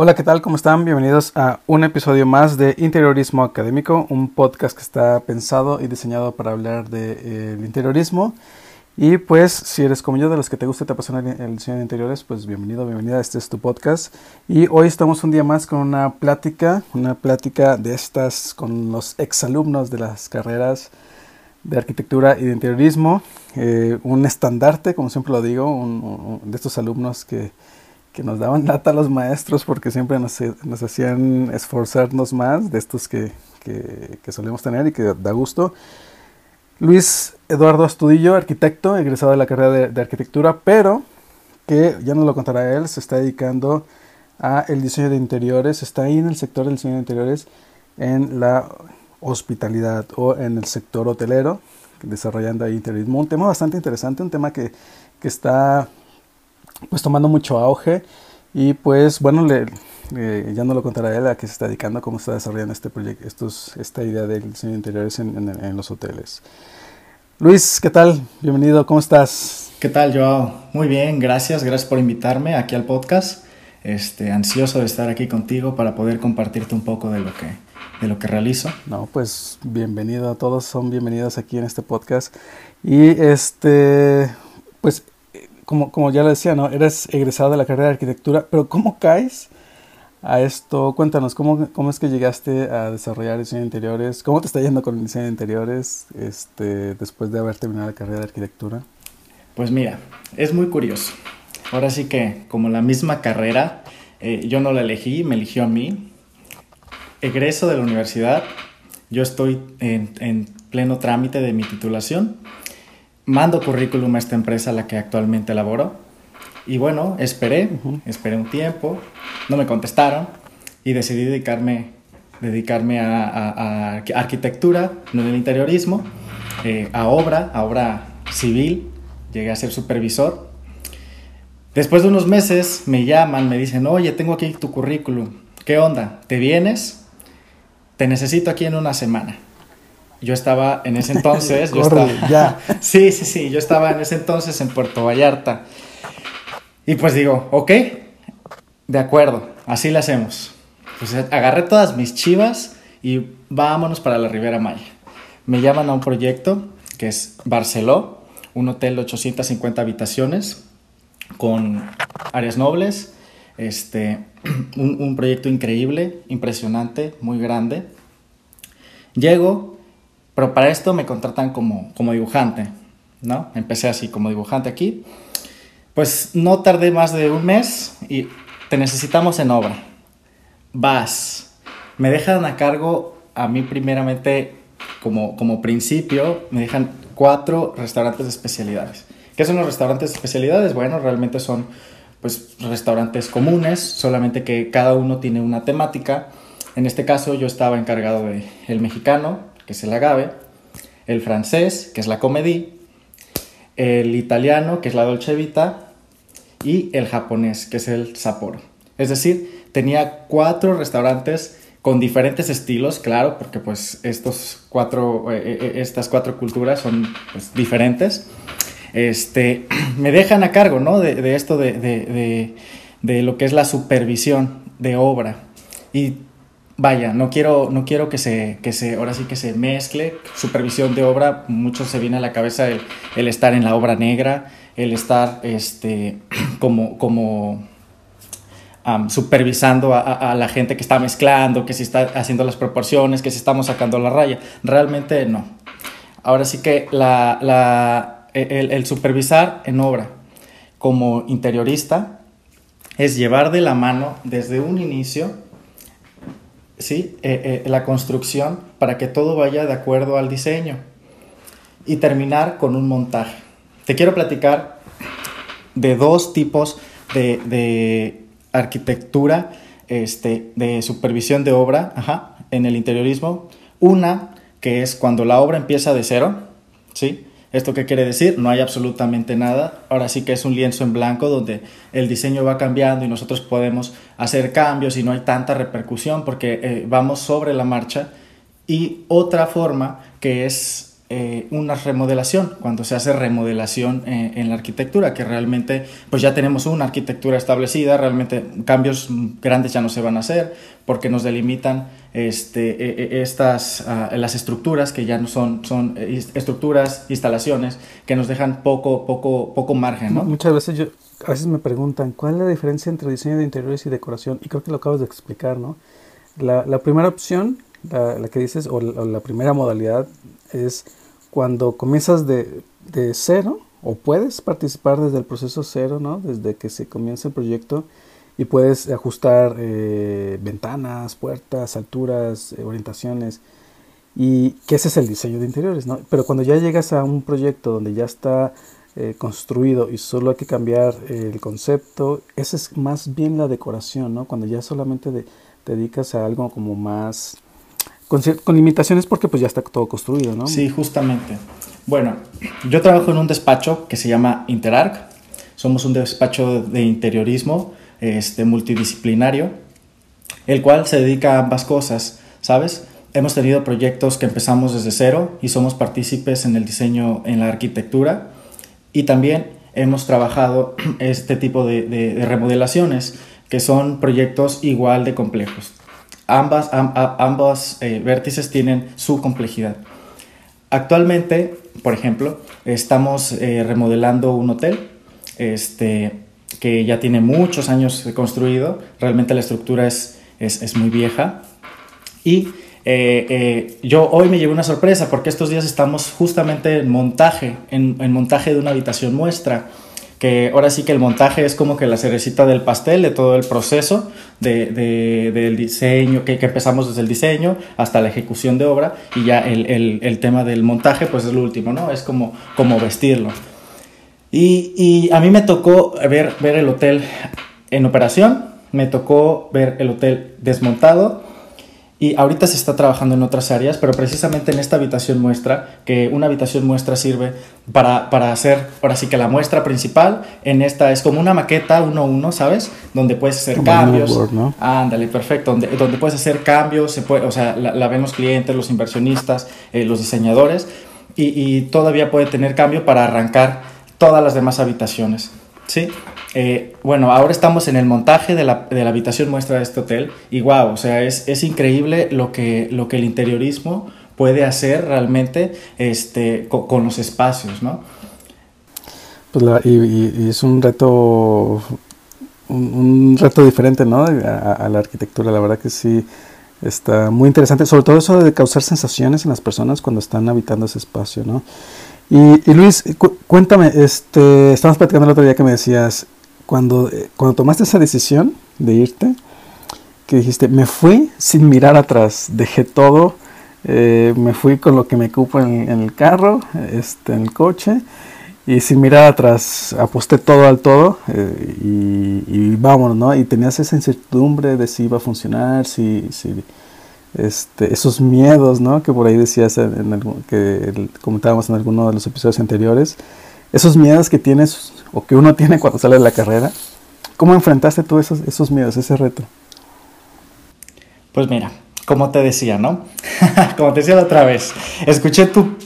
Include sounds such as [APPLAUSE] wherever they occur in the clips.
Hola, ¿qué tal? ¿Cómo están? Bienvenidos a un episodio más de Interiorismo Académico, un podcast que está pensado y diseñado para hablar del de, eh, interiorismo. Y pues, si eres como yo, de los que te gusta y te apasiona el diseño de interiores, pues bienvenido, bienvenida, este es tu podcast. Y hoy estamos un día más con una plática, una plática de estas con los exalumnos de las carreras de arquitectura y de interiorismo, eh, un estandarte, como siempre lo digo, un, un, de estos alumnos que que nos daban lata a los maestros porque siempre nos, nos hacían esforzarnos más de estos que, que, que, solemos tener y que da gusto. Luis Eduardo Astudillo, arquitecto, egresado de la carrera de, de, arquitectura, pero que ya nos lo contará él, se está dedicando a el diseño de interiores, está ahí en el sector del diseño de interiores, en la hospitalidad o en el sector hotelero, desarrollando ahí interiorismo. Un tema bastante interesante, un tema que, que está pues tomando mucho auge y pues bueno, le, eh, ya no lo contará él a qué se está dedicando, cómo está desarrollando este proyecto, estos, esta idea del diseño de interiores en, en, en, los hoteles. Luis, ¿qué tal? Bienvenido, ¿cómo estás? ¿Qué tal, Joao? Muy bien, gracias, gracias por invitarme aquí al podcast. Este, ansioso de estar aquí contigo para poder compartirte un poco de lo que, de lo que realizo. No, pues bienvenido a todos, son bienvenidos aquí en este podcast. Y este, pues como, como ya lo decía, ¿no? Eres egresado de la carrera de arquitectura, pero ¿cómo caes a esto? Cuéntanos, ¿cómo, cómo es que llegaste a desarrollar diseño de interiores? ¿Cómo te está yendo con el diseño de interiores este, después de haber terminado la carrera de arquitectura? Pues mira, es muy curioso. Ahora sí que, como la misma carrera, eh, yo no la elegí, me eligió a mí. Egreso de la universidad, yo estoy en, en pleno trámite de mi titulación mando currículum a esta empresa a la que actualmente laboro. Y bueno, esperé, uh -huh. esperé un tiempo, no me contestaron y decidí dedicarme, dedicarme a, a, a arquitectura, no en el interiorismo, eh, a obra, a obra civil. Llegué a ser supervisor. Después de unos meses me llaman, me dicen, oye, tengo aquí tu currículum. ¿Qué onda? ¿Te vienes? Te necesito aquí en una semana yo estaba en ese entonces, yo Corre, estaba, ya. [LAUGHS] sí, sí, sí, yo estaba en ese entonces en Puerto Vallarta. Y pues digo, ok, de acuerdo, así le hacemos. Pues agarré todas mis chivas y vámonos para la Ribera Maya. Me llaman a un proyecto que es Barceló, un hotel de 850 habitaciones con áreas nobles, este, [CLEARS THROAT] un, un proyecto increíble, impresionante, muy grande. Llego, pero para esto me contratan como, como dibujante, ¿no? Empecé así como dibujante aquí. Pues no tardé más de un mes y te necesitamos en obra. Vas. Me dejan a cargo a mí primeramente como, como principio, me dejan cuatro restaurantes de especialidades. ¿Qué son los restaurantes de especialidades? Bueno, realmente son pues restaurantes comunes, solamente que cada uno tiene una temática. En este caso yo estaba encargado de el mexicano, que es el agave, el francés, que es la comédie, el italiano, que es la dolce vita, y el japonés, que es el Sapporo. Es decir, tenía cuatro restaurantes con diferentes estilos, claro, porque pues estos cuatro, eh, estas cuatro culturas son pues, diferentes. Este, [CLEARS THROAT] me dejan a cargo, ¿no? De, de esto de, de, de, lo que es la supervisión de obra. Y vaya, no quiero, no quiero que se, que se, ahora sí que se mezcle supervisión de obra, mucho se viene a la cabeza el, estar en la obra negra, el estar este, [CLEARS THROAT] como, como supervisando a, la gente que está mezclando, que se está haciendo las proporciones, que se estamos sacando la raya. Realmente no. Ahora sí que la, la, el, el supervisar en obra como interiorista es llevar de la mano desde un inicio ¿sí? Eh, eh, la construcción para que todo vaya de acuerdo al diseño y terminar con un montaje. Te quiero platicar de dos tipos de, de arquitectura, este, de supervisión de obra ajá, en el interiorismo. Una que es cuando la obra empieza de cero, ¿sí? ¿Esto qué quiere decir? No hay absolutamente nada. Ahora sí que es un lienzo en blanco donde el diseño va cambiando y nosotros podemos hacer cambios y no hay tanta repercusión porque eh, vamos sobre la marcha. Y otra forma que es eh, una remodelación, cuando se hace remodelación eh, en la arquitectura, que realmente pues ya tenemos una arquitectura establecida, realmente cambios grandes ya no se van a hacer porque nos delimitan este, estas, ah, las estructuras que ya no son, son estructuras, instalaciones que nos dejan poco, poco, poco margen. ¿no? Muchas veces yo, a veces me preguntan cuál es la diferencia entre diseño de interiores y decoración y creo que lo acabas de explicar, ¿no? La, la primera opción, la, la, que dices, o la, o la primera modalidad es cuando comienzas de, de, cero o puedes participar desde el proceso cero, ¿no? Desde que se comienza el proyecto y puedes ajustar eh, ventanas, puertas, alturas, eh, orientaciones y que ese es el diseño de interiores, ¿no? Pero cuando ya llegas a un proyecto donde ya está eh, construido y solo hay que cambiar el concepto, esa es más bien la decoración, ¿no? Cuando ya solamente de, te dedicas a algo como más con, limitaciones porque pues ya está todo construido, ¿no? Sí, justamente. Bueno, yo trabajo en un despacho que se llama Interarc. Somos un despacho de interiorismo este, multidisciplinario, el cual se dedica a ambas cosas, ¿sabes? Hemos tenido proyectos que empezamos desde cero y somos partícipes en el diseño, en la arquitectura y también hemos trabajado [CLEARS THROAT] este tipo de remodelaciones que son proyectos igual de complejos ambas, ambos eh, vértices tienen su complejidad. Actualmente, por ejemplo, estamos eh, remodelando un hotel este, que ya tiene muchos años construido, realmente la estructura es, es, muy vieja. Y eh, yo hoy me llevé una sorpresa porque estos días estamos justamente en montaje, en, en montaje de una habitación muestra que ahora sí que el montaje es como que la cerecita del pastel de todo el proceso de, de, del diseño, que, que, empezamos desde el diseño hasta la ejecución de obra y ya el, el, el, tema del montaje pues es lo último, ¿no? Es como, como vestirlo. Y, y a mí me tocó ver, ver el hotel en operación, me tocó ver el hotel desmontado y ahorita se está trabajando en otras áreas, pero precisamente en esta habitación muestra, que una habitación muestra sirve para, para hacer, ahora sí que la muestra principal, en esta es como una maqueta uno a uno, ¿sabes? Donde puedes hacer como cambios. Word, ¿no? Ándale, perfecto. Donde, donde puedes hacer cambios, se puede, o sea, la, la ven los clientes, los inversionistas, eh, los diseñadores, y, y todavía puede tener cambio para arrancar todas las demás habitaciones, ¿sí? Eh, bueno, ahora estamos en el montaje de la, de la, habitación muestra de este hotel y wow, o sea, es, es increíble lo que, lo que el interiorismo puede hacer realmente este, con, los espacios, ¿no? Pues la, y, y, es un reto, un, reto diferente, ¿no? A, la arquitectura, la verdad que sí está muy interesante, sobre todo eso de causar sensaciones en las personas cuando están habitando ese espacio, ¿no? Y, Luis, cu cuéntame, este, estamos platicando el otro día que me decías, cuando, eh, cuando tomaste esa decisión de irte, que dijiste, me fui sin mirar atrás, dejé todo, eh, me fui con lo que me cupo en, el carro, este, en el coche, y sin mirar atrás, aposté todo al todo eh, y, y, vámonos, ¿no? Y tenías esa incertidumbre de si iba a funcionar, si, si este, esos miedos, ¿no? Que por ahí decías, que comentábamos en alguno de los episodios anteriores, esos miedos que tienes o que uno tiene cuando sale de la carrera. ¿Cómo enfrentaste tú esos, esos miedos, ese reto? Pues mira, como te decía, ¿no? [LAUGHS] como te decía la otra vez, escuché tu,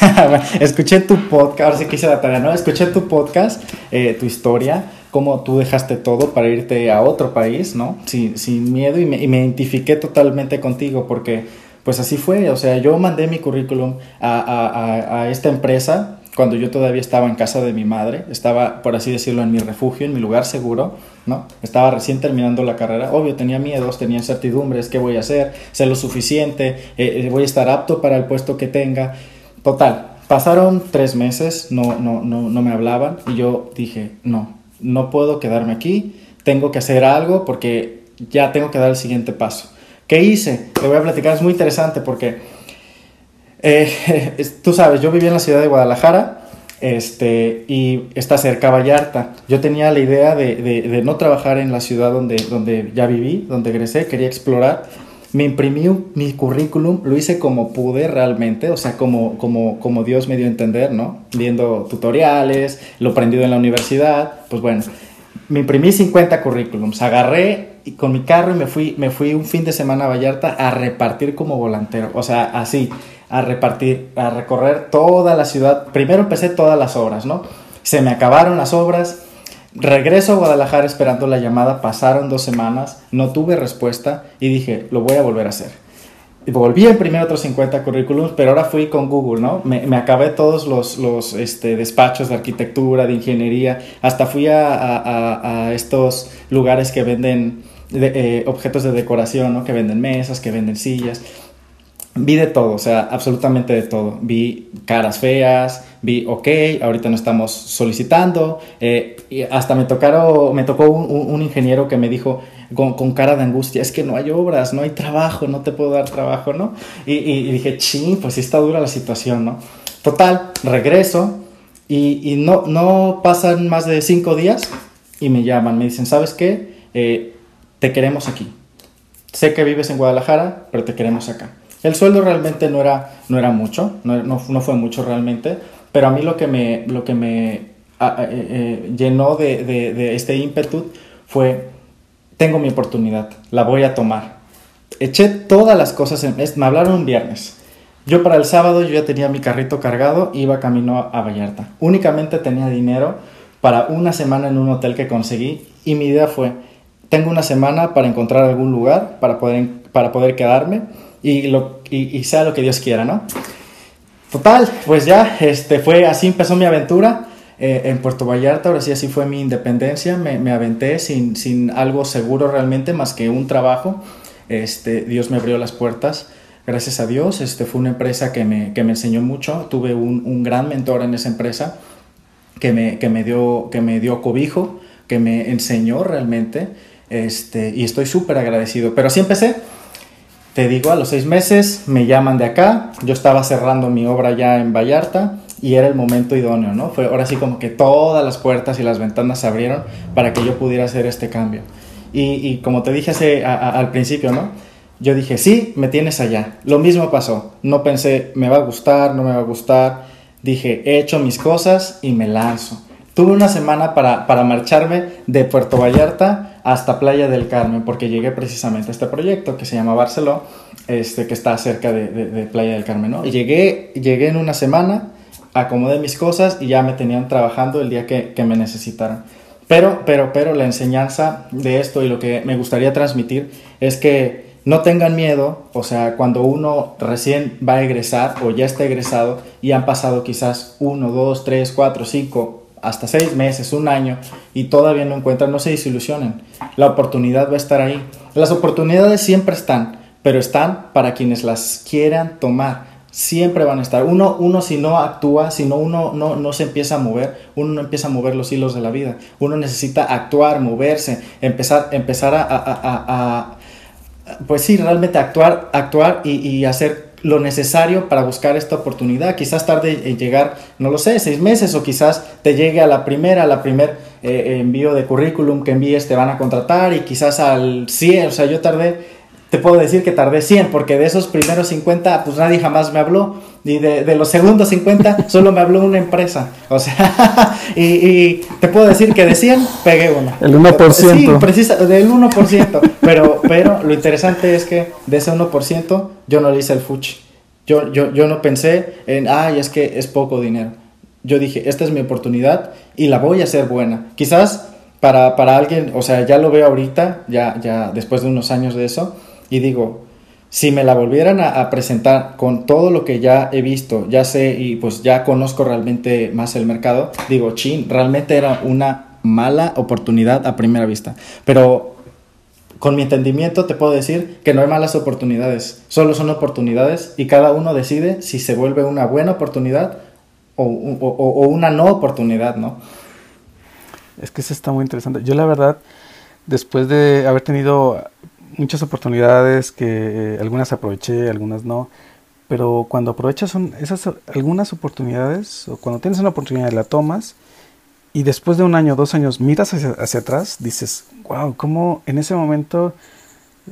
[LAUGHS] escuché tu podcast, ahora sí que hice la tarea, ¿no? Escuché tu podcast, eh, tu historia, cómo tú dejaste todo para irte a otro país, ¿no? Sin, miedo y me, y identifiqué totalmente contigo porque pues así fue, o sea, yo mandé mi currículum a, a, a esta empresa cuando yo todavía estaba en casa de mi madre, estaba, por así decirlo, en mi refugio, en mi lugar seguro, ¿no? Estaba recién terminando la carrera, obvio, tenía miedos, tenía incertidumbres, ¿qué voy a hacer? ¿Sé lo suficiente? Eh, ¿Voy a estar apto para el puesto que tenga? Total, pasaron tres meses, no, no, no, no me hablaban y yo dije, no, no puedo quedarme aquí, tengo que hacer algo porque ya tengo que dar el siguiente paso. ¿Qué hice? Te voy a platicar, es muy interesante porque eh, [LAUGHS] tú sabes, yo vivía en la ciudad de Guadalajara este, y está cerca Vallarta. Yo tenía la idea de, de, de, no trabajar en la ciudad donde, donde ya viví, donde egresé, quería explorar. Me imprimí mi currículum, lo hice como pude realmente, o sea, como, como, como Dios me dio a entender, ¿no? Viendo tutoriales, lo aprendido en la universidad, pues bueno, me imprimí 50 currículums, agarré y con mi carro y me fui, me fui un fin de semana a Vallarta a repartir como volantero, o sea, así, a repartir, a recorrer toda la ciudad. Primero empecé todas las obras, ¿no? Se me acabaron las obras. Regreso a Guadalajara esperando la llamada, pasaron dos semanas, no tuve respuesta y dije, lo voy a volver a hacer volví a imprimir otros 50 currículums, pero ahora fui con Google, ¿no? Me, me acabé todos los, los este, despachos de arquitectura, de ingeniería, hasta fui a, a, a estos lugares que venden eh, objetos de decoración, ¿no? Que venden mesas, que venden sillas. Vi de todo, o sea, absolutamente de todo. Vi caras feas, vi, ok, ahorita no estamos solicitando. Eh, hasta me, tocaron, me tocó un, ingeniero que me dijo, con, cara de angustia, es que no hay obras, no hay trabajo, no te puedo dar trabajo, ¿no? Y, dije, ching, pues sí está dura la situación, ¿no? Total, regreso y, no, no pasan más de cinco días y me llaman, me dicen, ¿sabes qué? Eh, te queremos aquí. Sé que vives en Guadalajara, pero te queremos acá. El sueldo realmente no era, no era mucho, no, no, fue mucho realmente, pero a mí lo que me, lo que me eh, eh, llenó de, de, este ímpetu fue tengo mi oportunidad, la voy a tomar. Eché todas las cosas, en, me hablaron un viernes. Yo para el sábado yo ya tenía mi carrito cargado, iba camino a Vallarta. Únicamente tenía dinero para una semana en un hotel que conseguí y mi idea fue, tengo una semana para encontrar algún lugar, para poder, para poder quedarme y, lo, y, sea lo que Dios quiera, ¿no? Total, pues ya, este, fue así empezó mi aventura. Eh, en Puerto Vallarta, ahora sí así fue mi independencia, me, aventé sin, sin, algo seguro realmente más que un trabajo. Este, Dios me abrió las puertas, gracias a Dios, este, fue una empresa que me, que me enseñó mucho, tuve un, un, gran mentor en esa empresa que me, que me, dio, que me dio cobijo, que me enseñó realmente este, y estoy súper agradecido. Pero así empecé. Te digo, a los seis meses me llaman de acá, yo estaba cerrando mi obra ya en Vallarta y era el momento idóneo, ¿no? Fue ahora sí como que todas las puertas y las ventanas se abrieron para que yo pudiera hacer este cambio. Y, como te dije al principio, ¿no? Yo dije, sí, me tienes allá. Lo mismo pasó. No pensé, me va a gustar, no me va a gustar. Dije, he hecho mis cosas y me lanzo. Tuve una semana para, para marcharme de Puerto Vallarta hasta Playa del Carmen, porque llegué precisamente a este proyecto que se llama Barceló, este, que está cerca de, de, Playa del Carmen, ¿no? Y llegué, llegué en una semana, acomodé mis cosas y ya me tenían trabajando el día que, que me necesitaron. Pero, pero, pero la enseñanza de esto y lo que me gustaría transmitir es que no tengan miedo, o sea, cuando uno recién va a egresar o ya está egresado y han pasado quizás uno, dos, tres, cuatro, cinco, hasta seis meses, un año y todavía no encuentran, no se desilusionen. La oportunidad va a estar ahí. Las oportunidades siempre están, pero están para quienes las quieran tomar siempre van a estar. Uno, uno si no actúa, si no uno no, no se empieza a mover, uno no empieza a mover los hilos de la vida. Uno necesita actuar, moverse, empezar, empezar a, a, pues sí, realmente actuar, actuar y, y, hacer lo necesario para buscar esta oportunidad. Quizás tarde en llegar, no lo sé, seis meses o quizás te llegue a la primera, a la primer eh, envío de currículum que envíes te van a contratar y quizás al 100, o sea, yo tardé te puedo decir que tardé 100, porque de esos primeros 50, pues nadie jamás me habló. Y de, los segundos 50, [LAUGHS] solo me habló una empresa. O sea, [LAUGHS] y, te puedo decir que de 100 pegué una. El 1%. Sí, precisa, del 1%. Pero, pero lo interesante es que de ese 1%, yo no le hice el fuchi. Yo, yo, yo no pensé en, ay, es que es poco dinero. Yo dije, esta es mi oportunidad y la voy a hacer buena. Quizás para, para alguien, o sea, ya lo veo ahorita, ya, ya después de unos años de eso, y digo, si me la volvieran a, presentar con todo lo que ya he visto, ya sé y pues ya conozco realmente más el mercado, digo, chin, realmente era una mala oportunidad a primera vista. Pero con mi entendimiento te puedo decir que no hay malas oportunidades, solo son oportunidades y cada uno decide si se vuelve una buena oportunidad o, o una no oportunidad, ¿no? Es que eso está muy interesante. Yo la verdad, después de haber tenido muchas oportunidades que eh, algunas aproveché, algunas no. Pero cuando aprovechas son esas algunas oportunidades, o cuando tienes una oportunidad la tomas, y después de un año, dos años, miras hacia, atrás, dices, wow, cómo en ese momento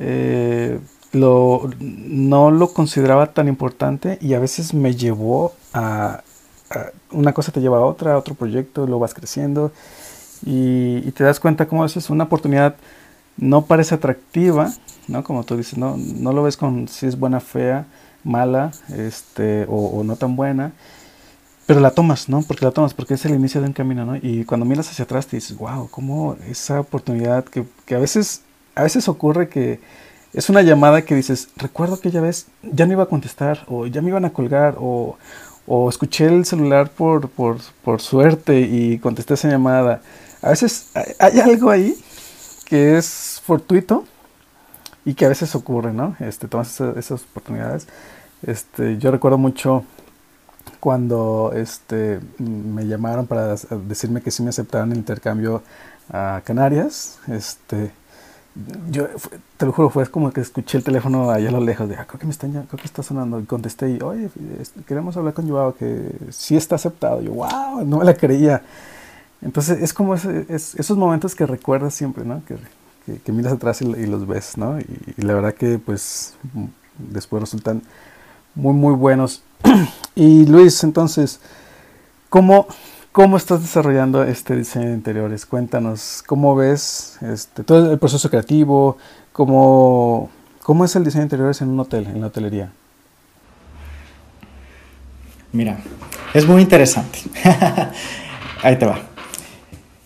eh, lo, no lo consideraba tan importante y a veces me llevó a, una cosa te lleva a otra, a otro proyecto, lo vas creciendo y, y te das cuenta cómo es una oportunidad no parece atractiva, ¿no? Como tú dices, no, no lo ves con si es buena fea, mala este, o, no tan buena, pero la tomas, ¿no? Porque la tomas, porque es el inicio de un camino, ¿no? Y cuando miras hacia atrás te dices, wow, cómo esa oportunidad que, que a veces, a veces ocurre que es una llamada que dices, recuerdo aquella vez, ya no iba a contestar, o ya me iban a colgar, o, o escuché el celular por, por, por suerte y contesté esa llamada. A veces hay algo ahí que es fortuito y que a veces ocurre, ¿no? Este, tomas esas, oportunidades. Este, yo recuerdo mucho cuando este, me llamaron para decirme que sí me aceptaban el intercambio a Canarias. Este, yo te lo juro, fue como que escuché el teléfono allá a lo lejos, de, ah, creo que me está, creo que está sonando, y contesté y, oye, queremos hablar con Joao, que sí está aceptado. yo, wow, no me la creía. Entonces es como esos momentos que recuerdas siempre, ¿no? Que, miras atrás y, los ves, ¿no? Y, la verdad que pues después resultan muy, muy buenos. [CLEARS THROAT] y Luis, entonces, ¿cómo, ¿cómo estás desarrollando este diseño de interiores? Cuéntanos, ¿cómo ves este, todo el proceso creativo? ¿Cómo, ¿Cómo es el diseño de interiores en un hotel, en la hotelería? Mira, es muy interesante. [LAUGHS] Ahí te va.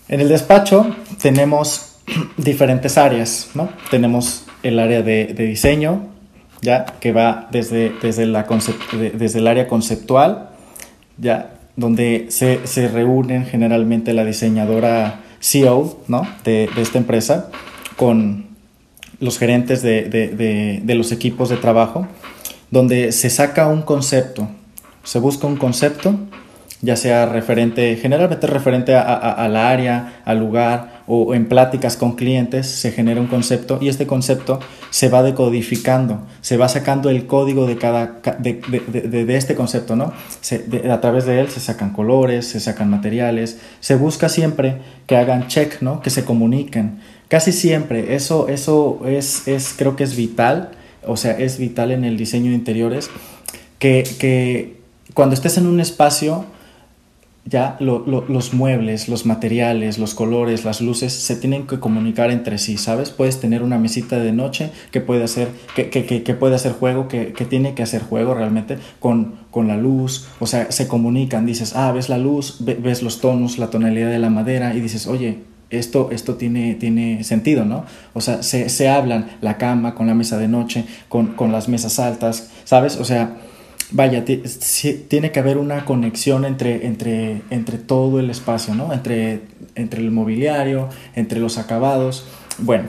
En el despacho tenemos [CLEARS THROAT] diferentes áreas, ¿no? Tenemos el área de, diseño, ya que va desde, desde, el área conceptual, ya donde se, se reúnen generalmente la diseñadora CEO ¿no? de, de, esta empresa con los gerentes de, de, los equipos de trabajo, donde se saca un concepto, se busca un concepto ya sea referente, generalmente referente a, la área, al lugar o en pláticas con clientes, se genera un concepto y este concepto se va decodificando, se va sacando el código de cada de, de, de, este concepto, ¿no? a través de él se sacan colores, se sacan materiales, se busca siempre que hagan check, ¿no? Que se comuniquen. Casi siempre, eso, eso es, es, creo que es vital, o sea, es vital en el diseño de interiores, que, que cuando estés en un espacio, ya los muebles, los materiales, los colores, las luces se tienen que comunicar entre sí, ¿sabes? Puedes tener una mesita de noche que puede hacer, que, que, que, puede hacer juego, que, tiene que hacer juego realmente con, con la luz, o sea, se comunican, dices, ah, ves la luz, ves los tonos, la tonalidad de la madera y dices, oye, esto, esto tiene, tiene sentido, ¿no? O sea, se, se hablan la cama con la mesa de noche, con, con las mesas altas, ¿sabes? O sea, vaya, tiene que haber una conexión entre, entre, entre todo el espacio, ¿no? Entre, entre el mobiliario, entre los acabados. Bueno,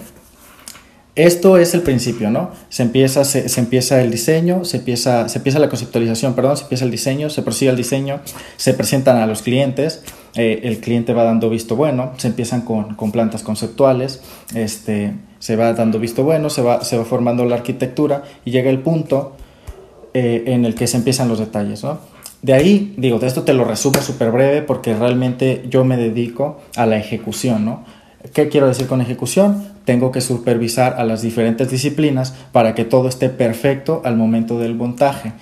esto es el principio, ¿no? Se empieza, se, empieza el diseño, se empieza, se empieza la conceptualización, perdón, se empieza el diseño, se prosigue el diseño, se presentan a los clientes, eh, el cliente va dando visto bueno, se empiezan con, con, plantas conceptuales, este, se va dando visto bueno, se va, se va formando la arquitectura y llega el punto eh, en el que se empiezan los detalles, ¿no? De ahí, digo, de esto te lo resumo súper breve porque realmente yo me dedico a la ejecución, ¿no? ¿Qué quiero decir con ejecución? Tengo que supervisar a las diferentes disciplinas para que todo esté perfecto al momento del montaje.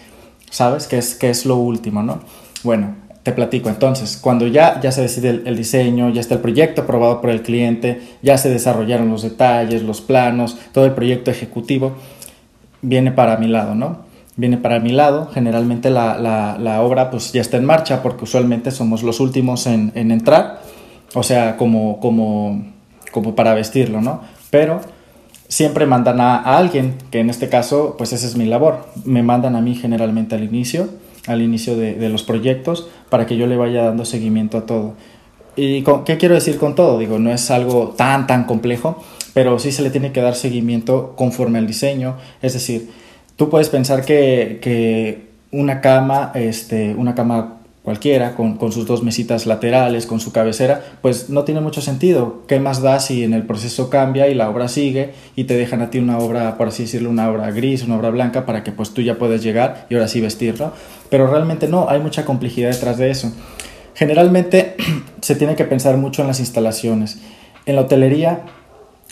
¿Sabes? Que es, que es lo último, ¿no? Bueno, te platico entonces, cuando ya, ya se decide el, el, diseño, ya está el proyecto aprobado por el cliente, ya se desarrollaron los detalles, los planos, todo el proyecto ejecutivo, viene para mi lado, ¿no? Viene para mi lado. Generalmente la, la, obra pues ya está en marcha porque usualmente somos los últimos en, en entrar, o sea, como, como, como para vestirlo, ¿no? Pero siempre mandan a, alguien, que en este caso pues esa es mi labor. Me mandan a mí generalmente al inicio, al inicio de, de los proyectos, para que yo le vaya dando seguimiento a todo. ¿Y qué quiero decir con todo? Digo, no es algo tan, tan complejo, pero sí se le tiene que dar seguimiento conforme al diseño, es decir, Tú puedes pensar que, una cama, este, una cama cualquiera, con, sus dos mesitas laterales, con su cabecera, pues no tiene mucho sentido. ¿Qué más da si en el proceso cambia y la obra sigue y te dejan a ti una obra, por así decirlo, una obra gris, una obra blanca, para que pues tú ya puedas llegar y ahora sí vestirlo? Pero realmente no, hay mucha complejidad detrás de eso. Generalmente [CLEARS THROAT] se tiene que pensar mucho en las instalaciones. En la hotelería,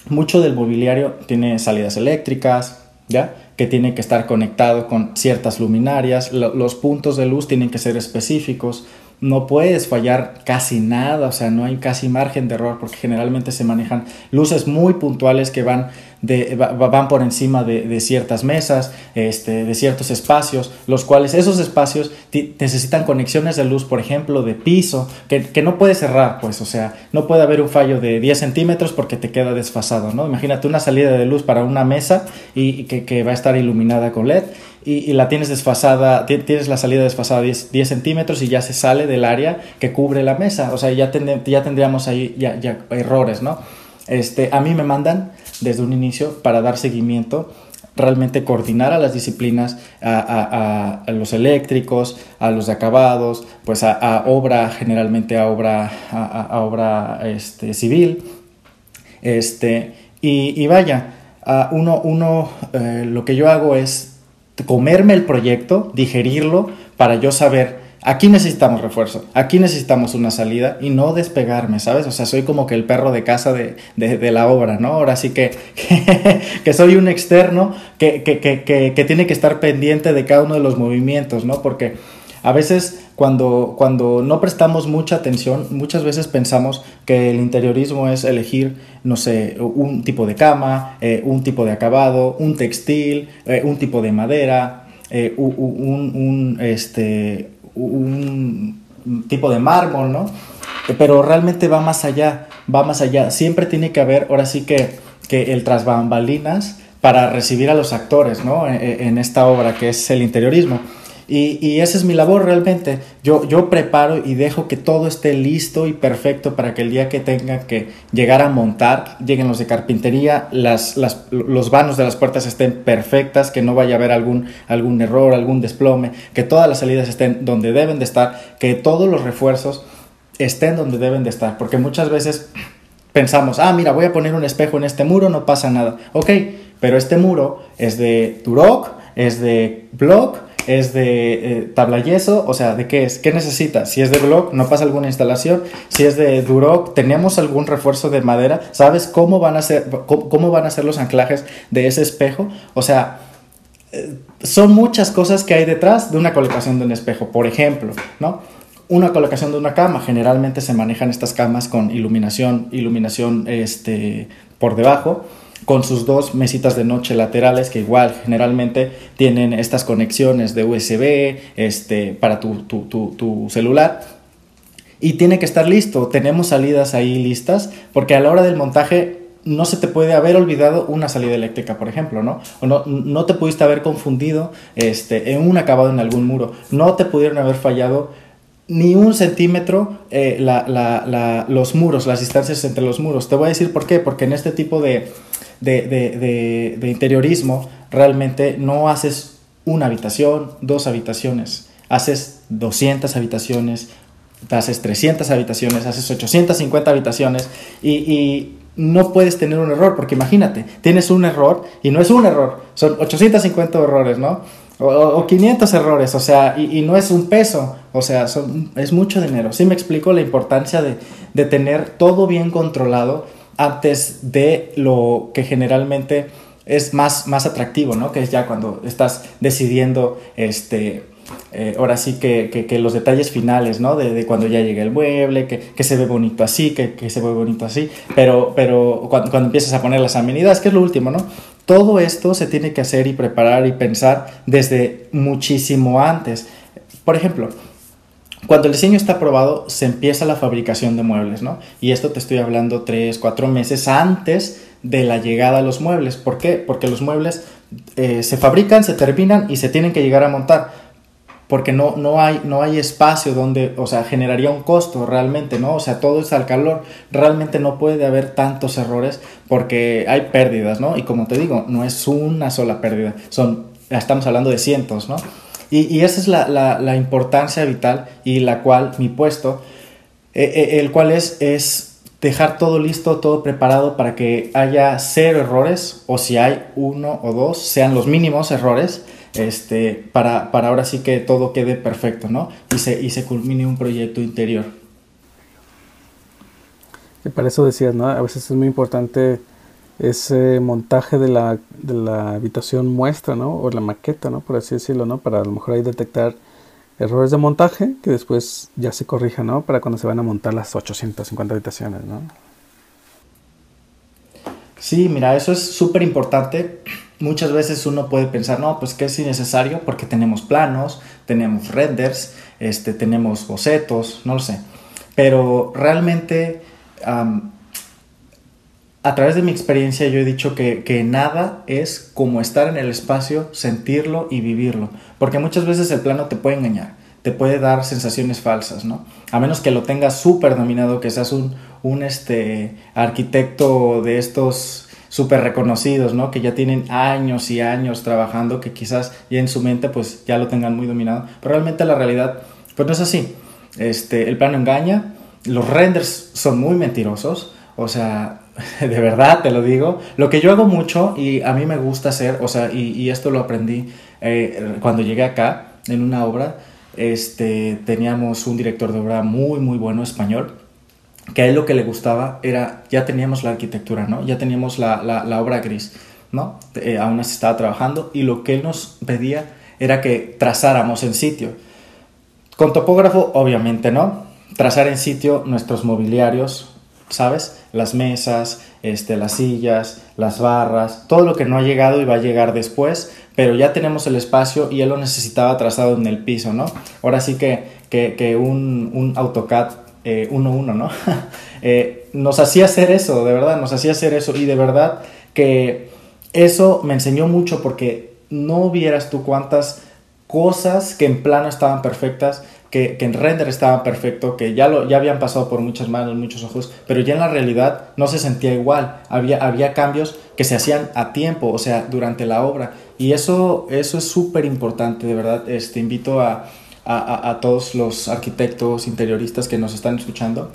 mucho del mobiliario tiene salidas eléctricas, ¿ya? Que tiene que estar conectado con ciertas luminarias, los puntos de luz tienen que ser específicos, no puedes fallar casi nada, o sea, no hay casi margen de error porque generalmente se manejan luces muy puntuales que van van por encima de, ciertas mesas, este, de ciertos espacios, los cuales esos espacios necesitan conexiones de luz, por ejemplo, de piso, que, no puede cerrar, pues, o sea, no puede haber un fallo de 10 centímetros porque te queda desfasado, ¿no? Imagínate una salida de luz para una mesa y, que, va a estar iluminada con LED y, la tienes desfasada, tienes la salida desfasada 10, 10, centímetros y ya se sale del área que cubre la mesa, o sea, ya, ya tendríamos ahí errores, ¿no? Este, a mí me mandan desde un inicio para dar seguimiento, realmente coordinar a las disciplinas, a, los eléctricos, a los acabados, pues a, obra, generalmente a obra, a, obra este, civil. Este, y, vaya, uno, uno eh, lo que yo hago es comerme el proyecto, digerirlo, para yo saber Aquí necesitamos refuerzo, aquí necesitamos una salida y no despegarme, ¿sabes? O sea, soy como que el perro de casa de, la obra, ¿no? Ahora sí que, [LAUGHS] que, soy un externo que, que, tiene que estar pendiente de cada uno de los movimientos, ¿no? Porque a veces cuando, cuando no prestamos mucha atención, muchas veces pensamos que el interiorismo es elegir, no sé, un tipo de cama, eh, un tipo de acabado, un textil, eh, un tipo de madera, eh, un, un, este, un tipo de mármol, ¿no? Pero realmente va más allá, va más allá. Siempre tiene que haber, ahora sí que, que el tras bambalinas para recibir a los actores, ¿no? E, e, en esta obra que es el interiorismo. Y, y esa es mi labor realmente. Yo, yo preparo y dejo que todo esté listo y perfecto para que el día que tenga que llegar a montar, lleguen los de carpintería, las, las, los vanos de las puertas estén perfectas, que no vaya a haber algún, algún error, algún desplome, que todas las salidas estén donde deben de estar, que todos los refuerzos estén donde deben de estar. Porque muchas veces pensamos, ah, mira, voy a poner un espejo en este muro, no pasa nada. Ok, pero este muro es de Duroc, es de Block, es de eh, tabla yeso, o sea, ¿de qué es? ¿Qué necesita? Si es de block, no pasa alguna instalación. Si es de Duroc, tenemos algún refuerzo de madera. ¿Sabes cómo van a ser, cómo, van a ser los anclajes de ese espejo? O sea, eh, son muchas cosas que hay detrás de una colocación de un espejo. Por ejemplo, ¿no? Una colocación de una cama. Generalmente se manejan estas camas con iluminación, iluminación este, por debajo con sus dos mesitas de noche laterales que igual generalmente tienen estas conexiones de USB este, para tu, tu, tu, celular y tiene que estar listo. Tenemos salidas ahí listas porque a la hora del montaje no se te puede haber olvidado una salida eléctrica, por ejemplo, ¿no? O no, no te pudiste haber confundido este, en un acabado en algún muro. No te pudieron haber fallado ni un centímetro eh, la, la, los muros, las distancias entre los muros. Te voy a decir por qué. Porque en este tipo de, de, interiorismo, realmente no haces una habitación, dos habitaciones, haces 200 habitaciones, haces 300 habitaciones, haces 850 habitaciones y, no puedes tener un error, porque imagínate, tienes un error y no es un error, son 850 errores, ¿no? O, 500 errores, o sea, y, no es un peso, o sea, son, es mucho dinero. Sí me explico la importancia de, de tener todo bien controlado antes de lo que generalmente es más, más atractivo, ¿no? Que es ya cuando estás decidiendo, este, eh, ahora sí que, que, los detalles finales, ¿no? De, cuando ya llega el mueble, que, que se ve bonito así, que, se ve bonito así, pero, pero cuando, cuando, empiezas a poner las amenidades, que es lo último, ¿no? Todo esto se tiene que hacer y preparar y pensar desde muchísimo antes. Por ejemplo, cuando el diseño está aprobado, se empieza la fabricación de muebles, ¿no? Y esto te estoy hablando tres, cuatro meses antes de la llegada a los muebles. ¿Por qué? Porque los muebles eh, se fabrican, se terminan y se tienen que llegar a montar. Porque no, no, hay, no hay espacio donde, o sea, generaría un costo realmente, ¿no? O sea, todo es al calor. Realmente no puede haber tantos errores porque hay pérdidas, ¿no? Y como te digo, no es una sola pérdida, son, estamos hablando de cientos, ¿no? Y, esa es la, importancia vital y la cual mi puesto, eh, eh, el cual es, es dejar todo listo, todo preparado para que haya cero errores o si hay uno o dos, sean los mínimos errores, este, para, para ahora sí que todo quede perfecto, ¿no? Y se, y se culmine un proyecto interior. Y para eso decías, ¿no? A veces es muy importante ese montaje de la, de la habitación muestra, ¿no? O la maqueta, ¿no? Por así decirlo, ¿no? Para a lo mejor ahí detectar errores de montaje que después ya se corrijan, ¿no? Para cuando se van a montar las 850 habitaciones, ¿no? Sí, mira, eso es súper importante. Muchas veces uno puede pensar, no, pues que es innecesario porque tenemos planos, tenemos renders, este, tenemos bocetos, no lo sé. Pero realmente, a través de mi experiencia, yo he dicho que, que, nada es como estar en el espacio, sentirlo y vivirlo. Porque muchas veces el plano te puede engañar, te puede dar sensaciones falsas, ¿no? A menos que lo tengas súper dominado, que seas un, un este, arquitecto de estos súper reconocidos, ¿no? Que ya tienen años y años trabajando, que quizás ya en su mente pues ya lo tengan muy dominado. Pero realmente la realidad pues no es así. Este, el plano engaña, los renders son muy mentirosos, o sea, [LAUGHS] de verdad te lo digo. Lo que yo hago mucho y a mí me gusta hacer, o sea, y, esto lo aprendí eh, cuando llegué acá en una obra, este, teníamos un director de obra muy, muy bueno español, que a él lo que le gustaba era, ya teníamos la arquitectura, ¿no? Ya teníamos la, la, obra gris, ¿no? Eh, aún así estaba trabajando y lo que él nos pedía era que trazáramos en sitio con topógrafo, obviamente, ¿no? Trazar en sitio nuestros mobiliarios, ¿sabes? Las mesas, este, las sillas, las barras, todo lo que no ha llegado y va a llegar después, pero ya tenemos el espacio y él lo necesitaba trazado en el piso, ¿no? Ahora sí que, que, un, un, AutoCAD 1.1, eh, ¿no? [LAUGHS] Eh, nos hacía hacer eso, de verdad, nos hacía hacer eso y de verdad que eso me enseñó mucho porque no vieras tú cuántas cosas que en plano estaban perfectas, que, en render estaban perfecto, que ya, lo, ya habían pasado por muchas manos, muchos ojos, pero ya en la realidad no se sentía igual. Había, había cambios que se hacían a tiempo, o sea, durante la obra. Y eso, eso es súper importante, de verdad. Este, invito a, a, todos los arquitectos interioristas que nos están escuchando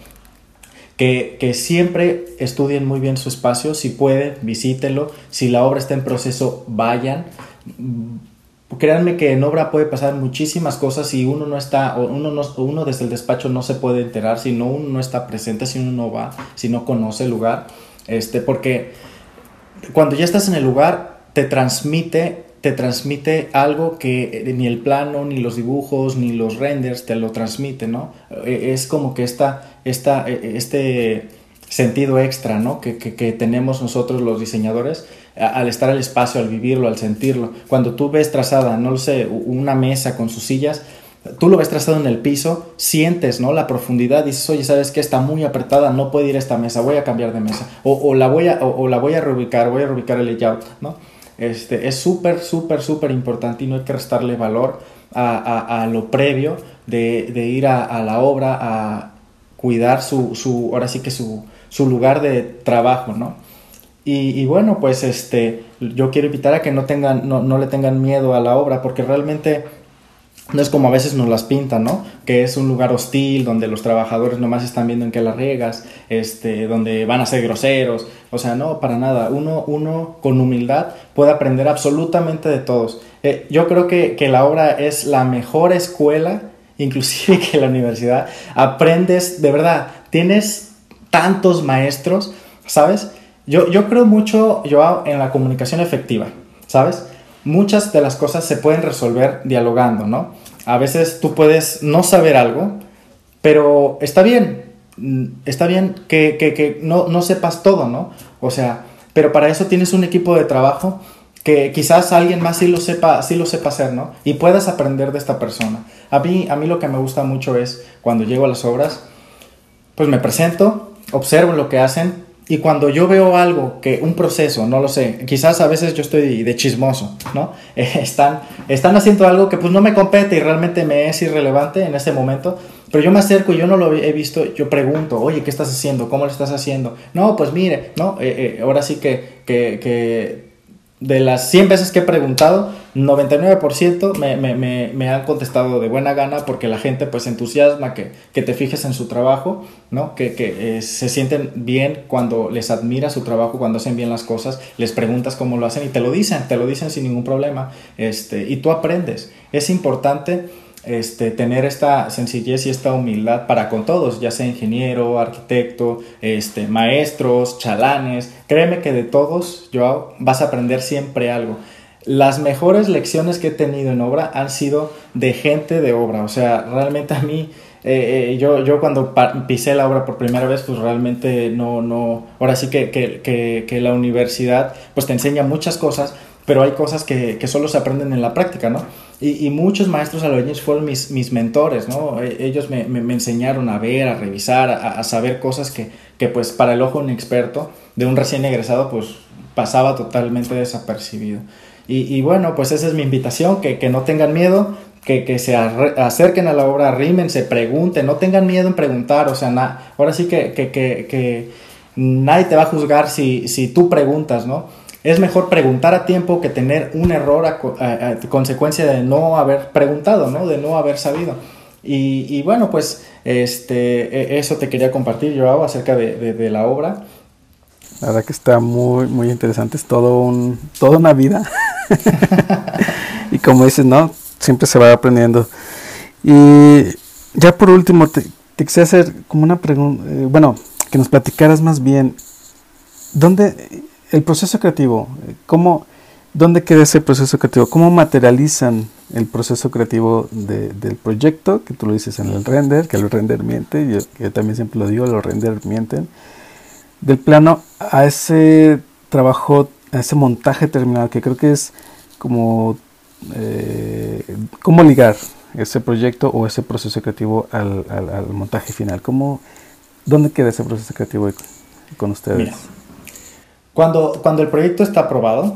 que, que, siempre estudien muy bien su espacio, si pueden, visítenlo, si la obra está en proceso, vayan, Créanme que en obra puede pasar muchísimas cosas si uno no está, o uno, no, uno desde el despacho no se puede enterar, si no uno no está presente, si uno no va, si no conoce el lugar, este, porque cuando ya estás en el lugar te transmite, te transmite algo que ni el plano, ni los dibujos, ni los renders te lo transmiten, ¿no? E, es como que esta, esta, e, este sentido extra, ¿no? Que, que tenemos nosotros los diseñadores al estar al espacio, al vivirlo, al sentirlo. Cuando tú ves trazada, no lo sé, una mesa con sus sillas, tú lo ves trazado en el piso, sientes, ¿no? La profundidad, dices, oye, ¿sabes qué? Está muy apretada, no puede ir a esta mesa, voy a cambiar de mesa. O, la, voy a, o, la voy a reubicar, voy a reubicar el layout, ¿no? Este, es súper, súper, súper importante y no hay que restarle valor a, lo previo de, ir a, la obra, a cuidar su, su ahora sí que su, su lugar de trabajo, ¿no? Y, bueno, pues este, yo quiero invitar a que no, tengan, no, le tengan miedo a la obra, porque realmente no es como a veces nos las pintan, ¿no? Que es un lugar hostil donde los trabajadores nomás están viendo en qué las riegas, este, donde van a ser groseros. O sea, no, para nada. Uno, uno con humildad puede aprender absolutamente de todos. Eh, yo creo que, que la obra es la mejor escuela, [LAUGHS] inclusive que la universidad. Aprendes, de verdad, tienes tantos maestros, ¿sabes? Yo, creo mucho, Joao, en la comunicación efectiva, ¿sabes? Muchas de las cosas se pueden resolver dialogando, ¿no? A veces tú puedes no saber algo, pero está bien, mm, está bien que no, no sepas todo, ¿no? O sea, pero para eso tienes un equipo de trabajo que quizás alguien más sí lo sepa, sí lo sepa hacer, ¿no? Y puedas aprender de esta persona. A mí, a mí lo que me gusta mucho es cuando llego a las obras, pues me presento, observo lo que hacen, y cuando yo veo algo, que un proceso, no lo sé, quizás a veces yo estoy de chismoso, ¿no? [LAUGHS] están, están haciendo algo que pues no me compete y realmente me es irrelevante en ese momento, pero yo me acerco y yo no lo he visto, yo pregunto, oye, ¿qué estás haciendo? ¿Cómo lo estás haciendo? No, pues mire, ¿no? Eh, eh, ahora sí que, que, que de las 100 veces que he preguntado, 99% me, me, me, han contestado de buena gana porque la gente pues entusiasma que, que te fijes en su trabajo, ¿no? que, que eh, se sienten bien cuando les admira su trabajo, cuando hacen bien las cosas, les preguntas cómo lo hacen y te lo dicen, te lo dicen sin ningún problema este, y tú aprendes. Es importante este, tener esta sencillez y esta humildad para con todos, ya sea ingeniero, arquitecto, este, maestros, chalanes. Créeme que de todos, Joao, vas a aprender siempre algo. Las mejores lecciones que he tenido en obra han sido de gente de obra. O sea, realmente a mí eh, eh, yo, yo cuando pisé la obra por primera vez, pues realmente no, no, ahora sí que, que, que, que la universidad pues te enseña muchas cosas, pero hay cosas que, que, solo se aprenden en la práctica, ¿no? Y, muchos maestros albañiles fueron mis, mis mentores, ¿no? E, ellos me, me, enseñaron a ver, a revisar, a, a saber cosas que, que, pues, para el ojo de un experto, de un recién egresado, pues, pasaba totalmente desapercibido. Y, y bueno, pues esa es mi invitación, que, que no tengan miedo, que, que, se acerquen a la obra, rimen, se pregunten, no tengan miedo en preguntar, o sea, na, ahora sí que, que, que, nadie te va a juzgar si, si tú preguntas, ¿no? Es mejor preguntar a tiempo que tener un error a, a, a consecuencia de no haber preguntado, ¿no? De no haber sabido. Y, y, bueno, pues este, e, eso te quería compartir, Joao, acerca de, de, de, la obra. La verdad que está muy, muy interesante, es todo un, toda una vida. [LAUGHS] y como dices, ¿no? Siempre se va aprendiendo. Y ya por último, te, te quisiera hacer como una pregunta, eh, bueno, que nos platicaras más bien, ¿dónde el proceso creativo, ¿cómo, ¿dónde queda ese proceso creativo? ¿Cómo materializan el proceso creativo de, del proyecto? Que tú lo dices en el render, que el render miente, yo, también siempre lo digo, los render mienten. Del plano a ese trabajo, a ese montaje terminado, que creo que es como eh, cómo ligar ese proyecto o ese proceso creativo al, al, montaje final. ¿Cómo, ¿Dónde queda ese proceso creativo con ustedes? Cuando, cuando el proyecto está aprobado,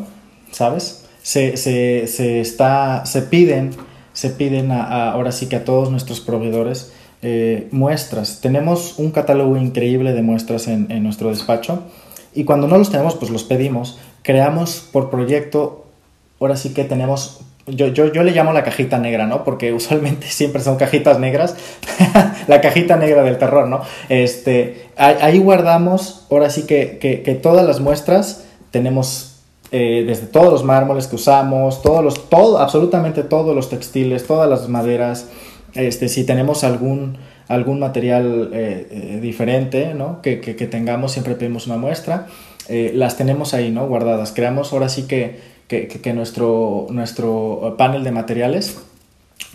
¿sabes? Se, se, se, está, se piden, se piden a, a, ahora sí que a todos nuestros proveedores eh, muestras. Tenemos un catálogo increíble de muestras en, en, nuestro despacho y cuando no los tenemos, pues los pedimos. Creamos por proyecto, ahora sí que tenemos yo, yo, yo, le llamo la cajita negra, ¿no? Porque usualmente [LAUGHS] siempre son cajitas negras. [LAUGHS] la cajita negra del terror, ¿no? Este, ahí guardamos, ahora sí que, que, que todas las muestras, tenemos eh, desde todos los mármoles que usamos, todos los, todo, absolutamente todos los textiles, todas las maderas, este, si tenemos algún, algún material eh, eh, diferente, ¿no? Que, que, que, tengamos, siempre pedimos una muestra. Las tenemos ahí, ¿no? Guardadas. Creamos ahora sí que que, nuestro, nuestro panel de materiales,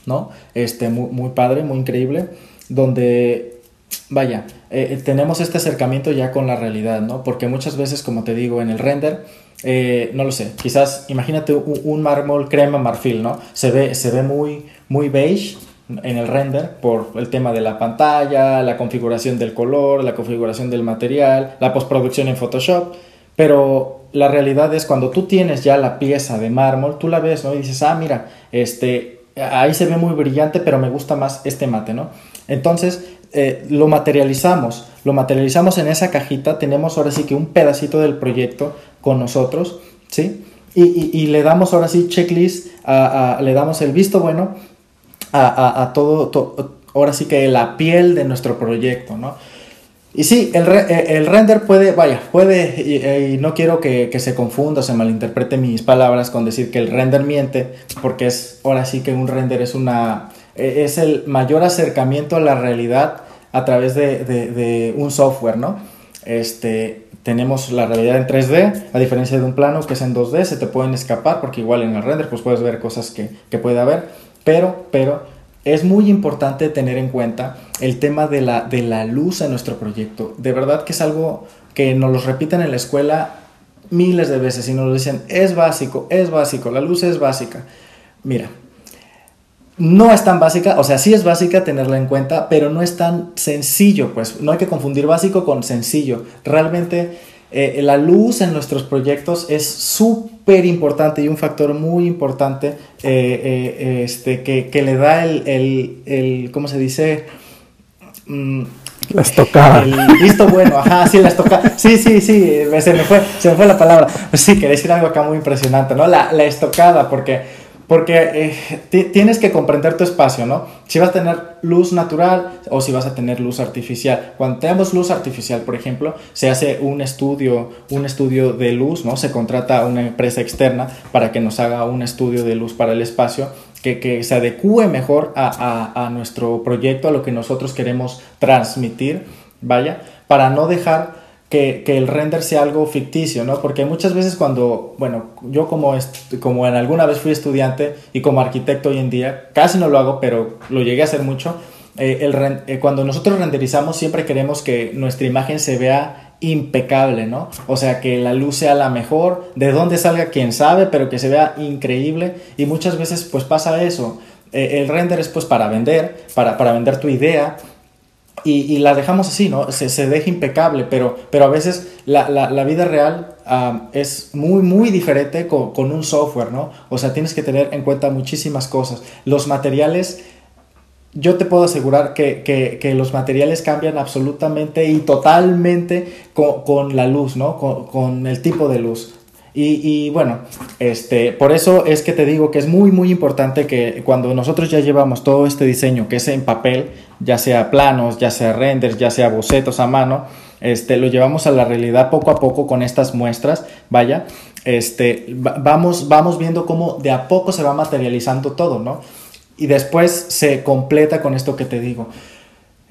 ¿no? Este, muy, padre, muy increíble, donde, vaya, eh, tenemos este acercamiento ya con la realidad, ¿no? Porque muchas veces, como te digo, en el render, eh, no lo sé, quizás imagínate un, un, mármol crema marfil, ¿no? Se ve, se ve muy, muy beige en el render por el tema de la pantalla, la configuración del color, la configuración del material, la postproducción en Photoshop, pero la realidad es cuando tú tienes ya la pieza de mármol, tú la ves, ¿no? Y dices, ah, mira, este, ahí se ve muy brillante, pero me gusta más este mate, ¿no? Entonces, eh, lo materializamos, lo materializamos en esa cajita, tenemos ahora sí que un pedacito del proyecto con nosotros, ¿sí? Y, y, le damos ahora sí checklist, a, a, le damos el visto bueno a, a todo, to, ahora sí que la piel de nuestro proyecto, ¿no? Y sí, eh, el, render puede, vaya, puede, y, eh, no quiero que, se confunda se malinterprete mis palabras con decir que el render miente, porque es, ahora sí que un render es una, e, es el mayor acercamiento a la realidad a través de, de, de un software, ¿no? Este, tenemos la realidad en 3D, a diferencia de un plano que es en 2D, se te pueden escapar, porque igual en el render pues puedes ver cosas que, que puede haber, pero, pero, es muy importante tener en cuenta el tema de la, de la luz en nuestro proyecto. De verdad que es algo que nos lo repiten en la escuela miles de veces y nos lo dicen, es básico, es básico, la luz es básica. Mira, no es tan básica, o sea, sí es básica tenerla en cuenta, pero no es tan sencillo, pues no hay que confundir básico con sencillo. Realmente eh, la luz en nuestros proyectos es súper importante y un factor muy importante eh, eh, este, que, que, le da el, el, el ¿cómo se dice? Mm, la estocada. El listo bueno, ajá, sí, la estocada. Sí, sí, sí, se me fue, se me fue la palabra. Sí, quería decir algo acá muy impresionante, ¿no? La, la estocada, porque porque eh, tienes que comprender tu espacio, ¿no? Si vas a tener luz natural o si vas a tener luz artificial. Cuando tenemos luz artificial, por ejemplo, se hace un estudio, un estudio de luz, ¿no? Se contrata a una empresa externa para que nos haga un estudio de luz para el espacio que, se adecue mejor a nuestro proyecto, a lo que nosotros queremos transmitir, vaya, para no dejar que, que, el render sea algo ficticio, ¿no? Porque muchas veces cuando, bueno, yo como, como en alguna vez fui estudiante y como arquitecto hoy en día, casi no lo hago, pero lo llegué a hacer mucho, el, cuando nosotros renderizamos siempre queremos que nuestra imagen se vea impecable, ¿no? O sea, que la luz sea la mejor, de dónde salga quién sabe, pero que se vea increíble y muchas veces pues pasa eso. Eh, el render es pues para vender, para, para vender tu idea y, la dejamos así, ¿no? Se, se deja impecable, pero, pero a veces la, la, vida real es muy, muy diferente con, con un software, ¿no? O sea, tienes que tener en cuenta muchísimas cosas. Los materiales yo te puedo asegurar que, los materiales cambian absolutamente y totalmente con, la luz, ¿no? Con, el tipo de luz. Y, bueno, este, por eso es que te digo que es muy, muy importante que cuando nosotros ya llevamos todo este diseño, que es en papel, ya sea planos, ya sea renders, ya sea bocetos a mano, este, lo llevamos a la realidad poco a poco con estas muestras, vaya, este, vamos, vamos viendo cómo de a poco se va materializando todo, ¿no? y después se completa con esto que te digo.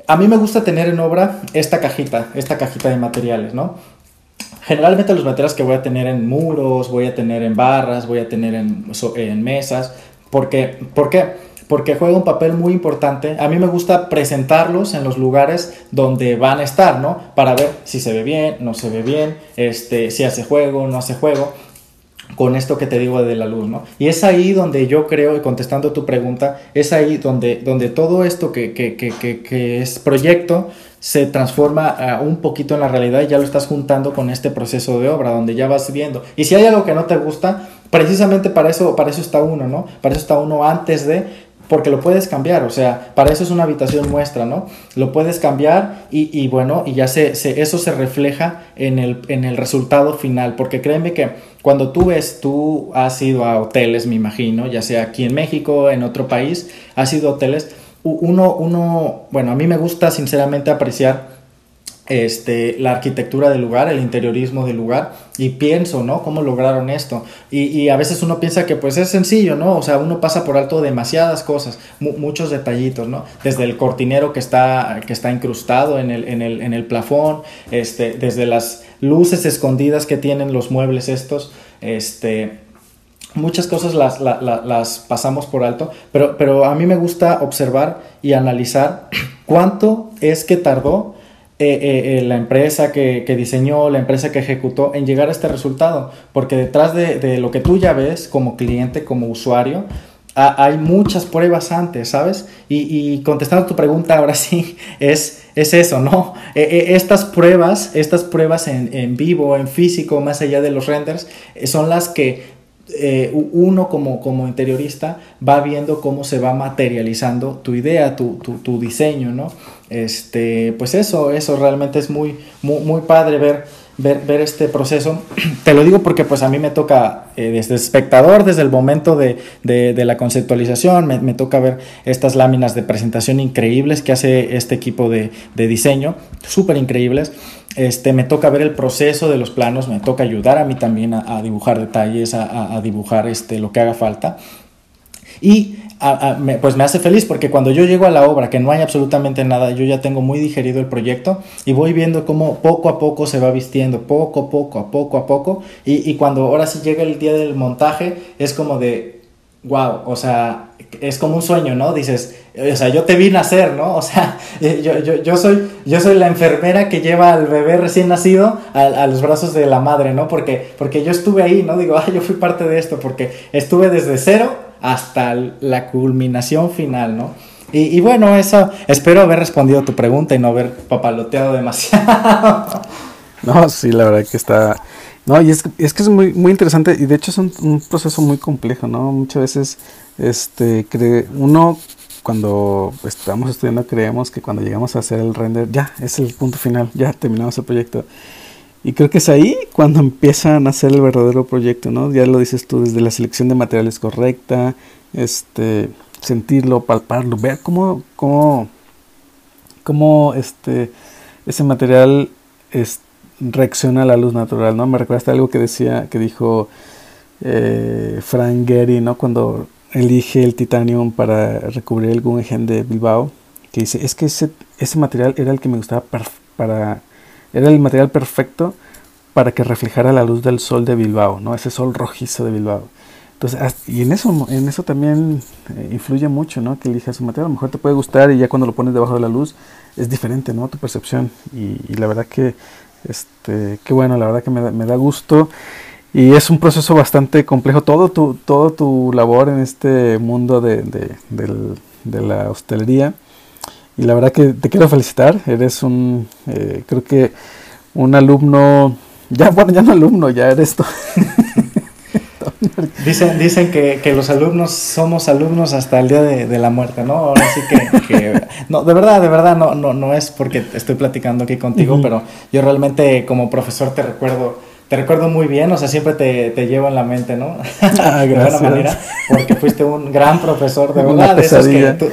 A mí me gusta tener en obra esta cajita, esta cajita de materiales, ¿no? Generalmente los materiales que voy a tener en muros, voy a tener en barras, voy a tener en, mesas, porque, ¿por qué? Porque juega un papel muy importante. A mí me gusta presentarlos en los lugares donde van a estar, ¿no? Para ver si se ve bien, no se ve bien, este, si hace juego, no hace juego con esto que te digo de la luz, ¿no? Y es ahí donde yo creo, contestando tu pregunta, es ahí donde, donde todo esto que, que, que, que es proyecto se transforma un poquito en la realidad y ya lo estás juntando con este proceso de obra, donde ya vas viendo. Y si hay algo que no te gusta, precisamente para eso, para eso está uno, ¿no? Para eso está uno antes de porque lo puedes cambiar, o sea, para eso es una habitación muestra, ¿no? Lo puedes cambiar y, y bueno, y ya se, eso se refleja en el, en el resultado final, porque créeme que cuando tú ves, tú has ido a hoteles, me imagino, ya sea aquí en México, en otro país, has ido a hoteles, uno, uno, bueno, a mí me gusta sinceramente apreciar este, la arquitectura del lugar, el interiorismo del lugar y pienso, ¿no? ¿Cómo lograron esto? Y, a veces uno piensa que pues es sencillo, ¿no? O sea, uno pasa por alto demasiadas cosas, muchos detallitos, ¿no? Desde el cortinero que está, que está incrustado en el, en el, en el plafón, este, desde las luces escondidas que tienen los muebles estos, este, muchas cosas las, las, pasamos por alto, pero, pero a mí me gusta observar y analizar cuánto es que tardó eh, eh, eh, la empresa que, diseñó, la empresa que ejecutó en llegar a este resultado. Porque detrás de, lo que tú ya ves como cliente, como usuario, hay muchas pruebas antes, ¿sabes? Y, contestando tu pregunta ahora [LAUGHS] sí, es, es eso, ¿no? estas pruebas, estas pruebas en, en, vivo, en físico, más allá de los renders, son las que eh, uno como, como interiorista va viendo cómo se va materializando tu idea, tu, tu, diseño, ¿no? Este, pues eso, eso realmente es muy, muy, padre ver ver, este proceso. [CLEARS THROAT] Te lo digo porque pues a mí me toca eh, desde espectador, desde el momento de, la conceptualización, me, toca ver estas láminas de presentación increíbles que hace este equipo de, diseño, súper increíbles. Este, me toca ver el proceso de los planos, me toca ayudar a mí también a, dibujar detalles, a, a, dibujar este, lo que haga falta. Y pues me hace feliz porque cuando yo llego a la obra, que no hay absolutamente nada, yo ya tengo muy digerido el proyecto y voy viendo cómo poco a poco se va vistiendo, poco a poco, a poco a poco. Y, cuando ahora sí llega el día del montaje, es como de, wow, o sea, es como un sueño, ¿no? Dices, o sea, yo te vi nacer, ¿no? O sea, [LAUGHS] yo, yo, yo, soy, yo soy la enfermera que lleva al bebé recién nacido a, a, los brazos de la madre, ¿no? Porque, porque yo estuve ahí, ¿no? Digo, [LAUGHS] ah, yo fui parte de esto, porque estuve desde cero hasta la culminación final, ¿no? Y, bueno, eso, espero haber respondido tu pregunta y no haber papaloteado demasiado. [LAUGHS] No, sí, la verdad que está... No, y es, es que es muy, muy interesante y de hecho es un, proceso muy complejo, ¿no? Muchas veces este, cree, uno cuando estamos estudiando creemos que cuando llegamos a hacer el render ya es el punto final, ya terminamos el proyecto. Y creo que es ahí cuando empiezan a hacer el verdadero proyecto, ¿no? Ya lo dices tú, desde la selección de materiales correcta, este, sentirlo, palparlo, ver cómo, cómo, cómo este, ese material reacciona a la luz natural, ¿no? Me recuerda algo que decía, que dijo eh, Frank Gehry, ¿no? Cuando elige el titanium para recubrir el Guggenheim de Bilbao, que dice, es que ese, ese material era el que me gustaba para era el material perfecto para que reflejara la luz del sol de Bilbao, ¿no? Ese sol rojizo de Bilbao. Entonces, y en eso, en eso también eh, influye mucho, ¿no? Que elijas su material. A lo mejor te puede gustar y ya cuando lo pones debajo de la luz es diferente, ¿no? Tu percepción. Y, la verdad que, este, qué bueno, la verdad que me, me, da gusto. Y es un proceso bastante complejo. Todo tu, todo tu labor en este mundo de, de, de la hostelería. Y la verdad que te quiero felicitar. Eres un, eh, creo que un alumno, ya, bueno, ya no alumno, ya eres. [LAUGHS] [LAUGHS] Dicen, dicen que, que, los alumnos somos alumnos hasta el día de, la muerte, ¿no? Ahora sí que, [LAUGHS] no, de verdad, de verdad, no, no, no es porque estoy platicando aquí contigo, pero yo realmente como profesor te recuerdo, te recuerdo muy bien, o sea, siempre te, te llevo en la mente, ¿no? [LAUGHS] Ah, de buena manera, porque fuiste un gran profesor, de verdad, de esos que tú,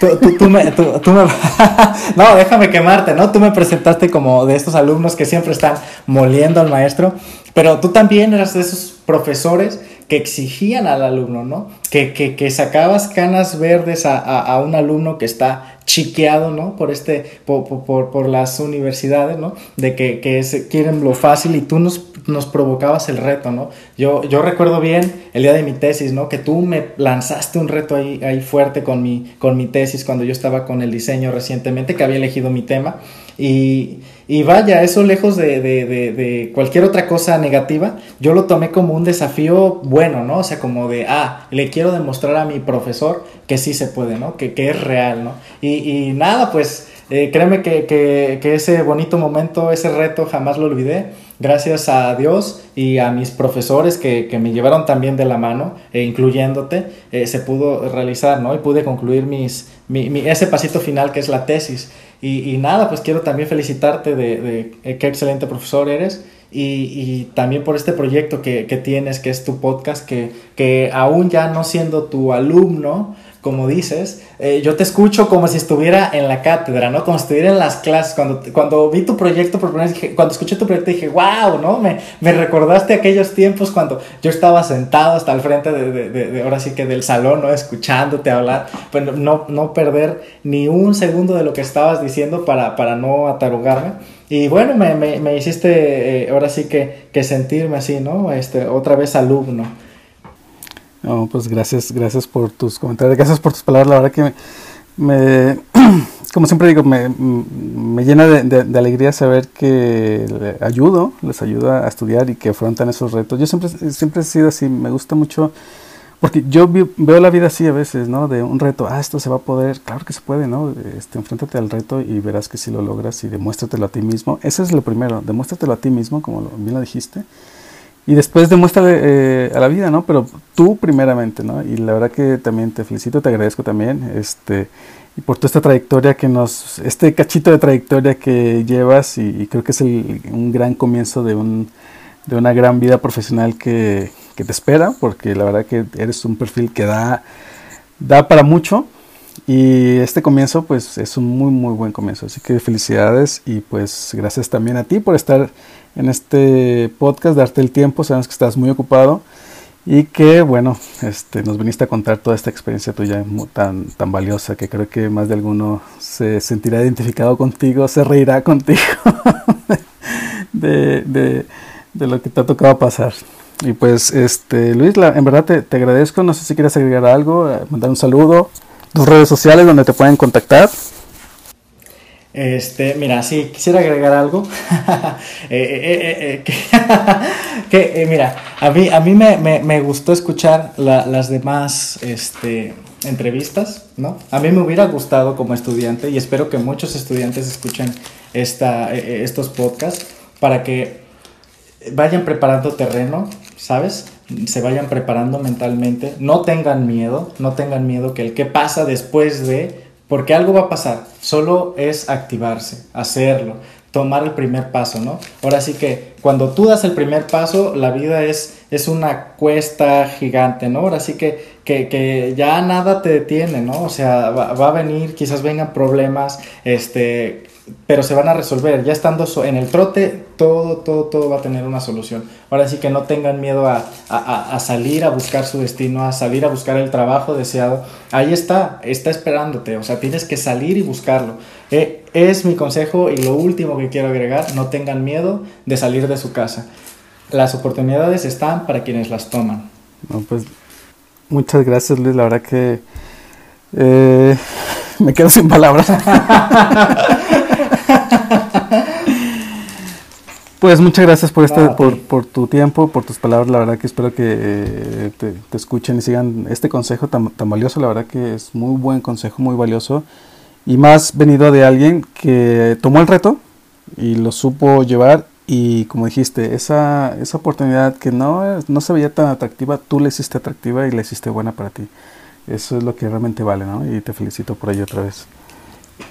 Tú, tú, me, tú, me... [LAUGHS] no, déjame quemarte, ¿no? Tú me presentaste como de estos alumnos que siempre están moliendo al maestro, pero tú también eras de esos profesores que exigían al alumno, ¿no? Que, que, que sacabas canas verdes a, a, un alumno que está chiqueado, ¿no? Por, este, por, por, por las universidades, ¿no? De que, que quieren lo fácil y tú nos, nos provocabas el reto, ¿no? Yo, yo recuerdo bien el día de mi tesis, ¿no? Que tú me lanzaste un reto ahí, ahí fuerte con mi, con mi tesis cuando yo estaba con el diseño recientemente, que había elegido mi tema. Y, y vaya, eso lejos de, de, de, cualquier otra cosa negativa, yo lo tomé como un desafío bueno, ¿no? O sea, como de, ah, le quiero demostrar a mi profesor que sí se puede, ¿no? Que, que es real, ¿no? Y, y nada, pues eh, créeme que, que, que, ese bonito momento, ese reto, jamás lo olvidé. Gracias a Dios y a mis profesores que, que me llevaron también de la mano, eh, incluyéndote, eh, se pudo realizar, ¿no? Y pude concluir mis, mi, ese pasito final que es la tesis. Y, nada, pues quiero también felicitarte de, de qué excelente profesor eres y, y, también por este proyecto que, que, tienes, que es tu podcast, que, que aún ya no siendo tu alumno, como dices, eh, yo te escucho como si estuviera en la cátedra, ¿no? Como si estuviera en las clases. Cuando, cuando vi tu proyecto por primera cuando escuché tu proyecto dije, wow, ¿no? Me, recordaste aquellos tiempos cuando yo estaba sentado hasta el frente de, de, de, ahora sí que del salón, ¿no? Escuchándote hablar, pues no, no perder ni un segundo de lo que estabas diciendo para, para no atarugarme. Y bueno, me, me, me hiciste eh, ahora sí que, que sentirme así, ¿no? Este, otra vez alumno. No, pues gracias, gracias por tus comentarios, gracias por tus palabras. La verdad que me, [CLEARS THROAT] como siempre digo, me, me llena de, alegría saber que le ayudo, les ayuda a estudiar y que afrontan esos retos. Yo siempre, siempre he sido así, me gusta mucho, porque yo veo la vida así a veces, ¿no? De un reto, ah, esto se va a poder, claro que se puede, ¿no? Este, enfréntate al reto y verás que si lo logras y demuéstratelo a ti mismo. Ese es lo primero, demuéstratelo a ti mismo, como bien lo dijiste y después demuestra eh, a la vida, ¿no? Pero tú primeramente, ¿no? Y la verdad que también te felicito, te agradezco también, este, y por toda esta trayectoria que nos, este cachito de trayectoria que llevas y, creo que es un gran comienzo de, un, de una gran vida profesional que, que, te espera, porque la verdad que eres un perfil que da, da para mucho y este comienzo pues es un muy muy buen comienzo, así que felicidades y pues gracias también a ti por estar en este podcast, darte el tiempo, sabemos que estás muy ocupado y que bueno, este, nos viniste a contar toda esta experiencia tuya tan, tan valiosa que creo que más de alguno se sentirá identificado contigo, se reirá contigo [LAUGHS] de, de, de, lo que te ha tocado pasar. Y pues, este, Luis, la, en verdad te, te, agradezco, no sé si quieres agregar algo, eh, mandar un saludo, tus redes sociales donde te pueden contactar. Este, mira, sí, quisiera agregar algo. [LAUGHS] Eh, eh, eh, que, [LAUGHS] mira, a mí, a mí me, me, me gustó escuchar la, las demás este, entrevistas, ¿no? A mí me hubiera gustado como estudiante, y espero que muchos estudiantes escuchen esta, estos podcasts, para que vayan preparando terreno, ¿sabes? Se vayan preparando mentalmente, no tengan miedo, no tengan miedo que el que pasa después de porque algo va a pasar, solo es activarse, hacerlo, tomar el primer paso, ¿no? Ahora sí que cuando tú das el primer paso, la vida es, es una cuesta gigante, ¿no? Ahora sí que, que, que ya nada te detiene, ¿no? O sea, va, a venir, quizás vengan problemas, este, pero se van a resolver. Ya estando en el trote, todo, todo, todo va a tener una solución. Ahora sí que no tengan miedo a, a, a, salir a buscar su destino, a salir a buscar el trabajo deseado. Ahí está, está esperándote. O sea, tienes que salir y buscarlo. Eh, es mi consejo y lo último que quiero agregar, no tengan miedo de salir de su casa. Las oportunidades están para quienes las toman. No, pues muchas gracias Luis, la verdad que eh, [LAUGHS] me quedo sin palabras. [LAUGHS] [LAUGHS] Pues muchas gracias por este, por, por, tu tiempo, por tus palabras. La verdad que espero que eh, te, escuchen y sigan este consejo tan, tan, valioso. La verdad que es muy buen consejo, muy valioso. Y más venido de alguien que tomó el reto y lo supo llevar. Y como dijiste, esa, esa oportunidad que no, no se veía tan atractiva, tú la hiciste atractiva y la hiciste buena para ti. Eso es lo que realmente vale, ¿no? Y te felicito por ello otra vez.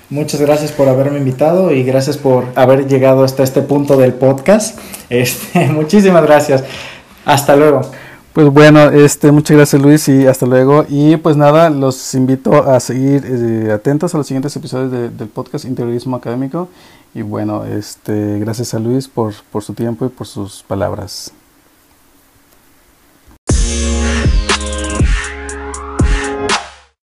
Muchas gracias por haberme invitado y gracias por haber llegado hasta este punto del podcast. [LAUGHS] Este, muchísimas gracias. Hasta luego. Pues bueno, este, muchas gracias Luis y hasta luego. Y pues nada, los invito a seguir eh, atentos a los siguientes episodios del podcast Interiorismo Académico. Y bueno, este, gracias a Luis por, por su tiempo y por sus palabras.